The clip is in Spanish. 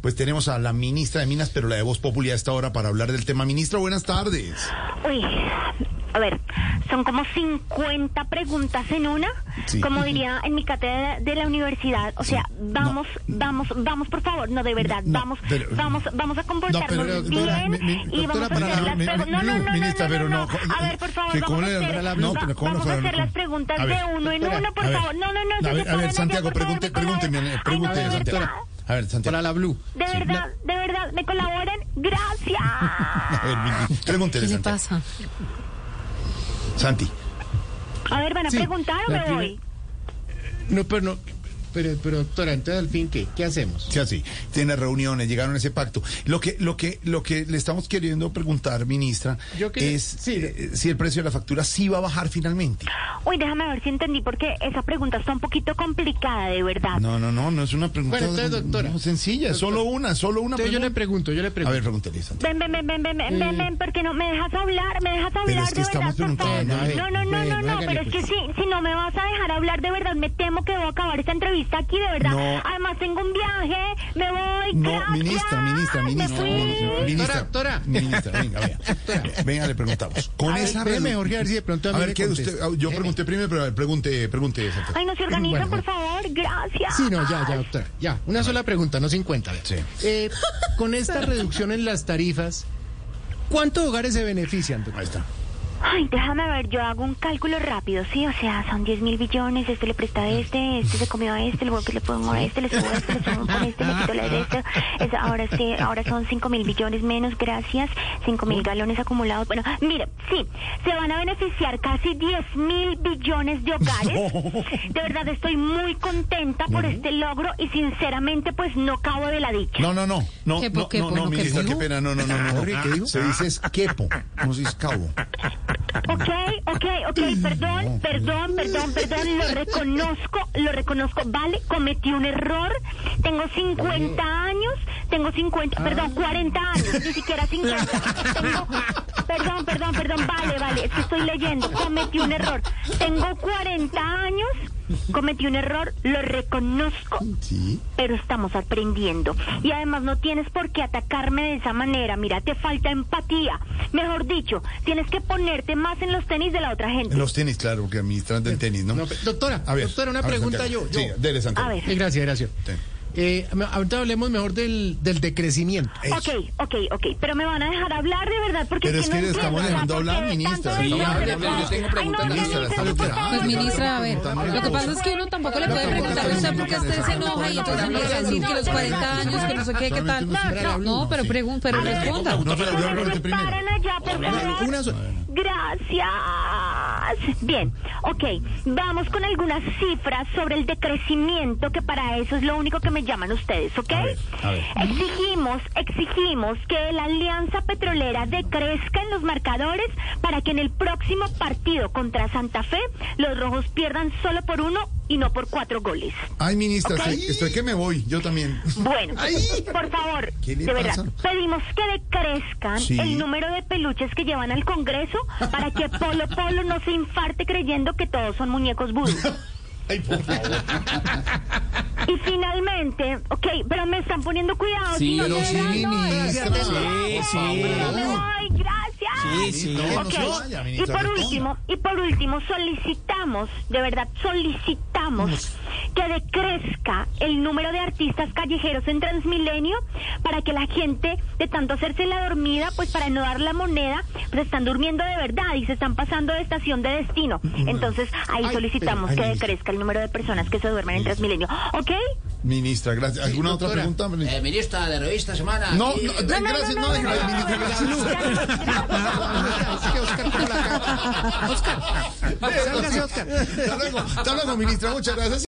pues tenemos a la ministra de Minas, pero la de Voz Popular a esta hora para hablar del tema. Ministra, buenas tardes. Uy, a ver, son como 50 preguntas en una, Sí. como diría en mi cátedra de la universidad. O sea, vamos, vamos, vamos, por favor, no, de verdad, No, vamos, pero- vamos, vamos a comportarnos No, pero, bien mi- mi- y vamos a hacer las preguntas. No, no, no, no, ministra, no, pero no, no, A ver, por favor, vamos a hacer, la- vamos a las preguntas ver, de uno en uno, por favor. No, no, no, A ver, Santiago, pregunte, de Santiago. A ver, Santiago. Para la Blue. De verdad, de verdad, ¿me colaboran? Gracias. A ver, pregúntele, ¿Qué le Santiago. pasa? Santi. A ver, ¿van a Sí, preguntar o la me voy? No, pero no. Pero, pero doctora, entonces al fin, ¿qué? ¿Qué hacemos? Sí, así. Tiene reuniones, llegaron a ese pacto. Lo que, lo que, lo que le estamos queriendo preguntar, ministra, Yo quería- es sí. eh, si el precio de la factura sí va a bajar finalmente. Uy, déjame ver si entendí, porque esa pregunta está un poquito complicada, de verdad. No, no, no, no es una pregunta Bueno, entonces, doctora. no, sencilla, Doctora. solo una, solo una Entonces yo le pregunta. pregunto, yo le A pregunto. ver, pregúntele, Santiago. Ven, ven, ven, ven, ven, ven, ven, ven, porque no me dejas hablar, me dejas hablar es que de estamos verdad, por favor. preguntando. No, no, no, Bueno, no, no, hágale, pero es que pues. si, si no me vas a dejar hablar de verdad, me temo que voy a acabar esta entrevista aquí, de verdad. No. Además tengo un viaje, me voy, No, gracias. ministra, ministra, ministra, ministra, ministra, Doctora, ministra, venga, venga, venga, le preguntamos. Con A ver, esa espéreme, redu- Jorge, a ver si de pronto a ver qué usted, yo pregunté primero, pero a ver, pregunte, pregunte. Ay, no se organizan, Bueno. por favor, gracias. Sí, no, ya, ya, doctora. Ya, una sola pregunta, no 50. a ver. Sí. Eh, con esta reducción en las tarifas, ¿cuántos hogares se benefician, doctora? Ahí está. Ay, déjame ver, yo hago un cálculo rápido, ¿sí? O sea, son 10 mil billones, este le presta a este, este se comió a este, luego que le pongo a este, le subo a este, le subo con este, le quito la de este. Es- ahora, este, ahora son 5 mil billones menos, gracias, 5 mil galones acumulados. Bueno, mire, sí, se van a beneficiar casi 10 mil billones de hogares. De verdad estoy muy contenta por este logro y sinceramente pues no cabo de la dicha. No, no, no, no, Quepo, no, quepo, no, no, no, ministra, qué pena, no, no, no, no. Jorge, ¿qué dijo? Se dice es quepo, no se dice cabo. Ok, ok, ok, perdón, perdón, perdón, perdón, lo reconozco, lo reconozco, vale, cometí un error, tengo 50 años, tengo 50, perdón, 40 años, ni siquiera 50, tengo, perdón, perdón, perdón, vale, vale, es que estoy leyendo, cometí un error, tengo 40 años, cometí un error, lo reconozco, Sí. pero estamos aprendiendo. Y además no tienes por qué atacarme de esa manera. Mira, te falta empatía. Mejor dicho, tienes que ponerte más en los tenis de la otra gente. En los tenis, claro, porque administran del tenis, ¿no? Doctora, A ver, doctora, una a ver, pregunta Santiago. yo. Sí, dele, Santiago. A ver. Eh, gracias, gracias. Sí. Eh, me- ahorita hablemos mejor del, del decrecimiento. Eso. Ok, ok, ok, pero me van a dejar hablar de verdad porque Pero es que, que no le estamos dejando hablar, ¿por qué ministra. Yo tengo preguntas, no, ministra, Pues ministra, a ver, lo que pasa es que uno tampoco le puede preguntar a usted porque usted se enoja y entonces empieza a decir que los 40 años, que no sé qué, qué tal. No, pero pregun pero responda. No, pero yo primero. paran allá, por favor. Una sola. Bien, ok, vamos con algunas cifras sobre el decrecimiento, que para eso es lo único que me llaman ustedes, ¿ok? A ver, a ver. Exigimos, exigimos que la alianza petrolera decrezca en los marcadores para que en el próximo partido contra Santa Fe los rojos pierdan solo por uno y no por cuatro goles. Ay, ministra, Ok. estoy, estoy que me voy, yo también. Bueno, Ay. por favor, ¿Qué le de verdad, pasa? pedimos que decrezcan Sí. el número de peluches que llevan al Congreso para que Polo Polo no se infarte creyendo que todos son muñecos vudú. Ay, por favor. Y finalmente, ok, pero me están poniendo cuidado. si no Pero sí, ministra. Sí, sí. no, me voy, gracias. Sí, sí. No, no Ok, se vaya, y por último, y por último solicitamos, de verdad solicitamos que decrezca el número de artistas callejeros en Transmilenio para que la gente de tanto hacerse la dormida, pues para no dar la moneda, pues están durmiendo de verdad y se están pasando de estación de destino. Entonces ahí Ay, solicitamos pero- que decrezca el número de personas que se duermen en Transmilenio. ¿Ok? Ministra, gracias. ¿Alguna otra pregunta? ministra? Eh, ministra de Revista Semana. No, no, eh, gracias, no, ministra, gracias. Oscar. Oscar, hasta luego, ministra, muchas gracias.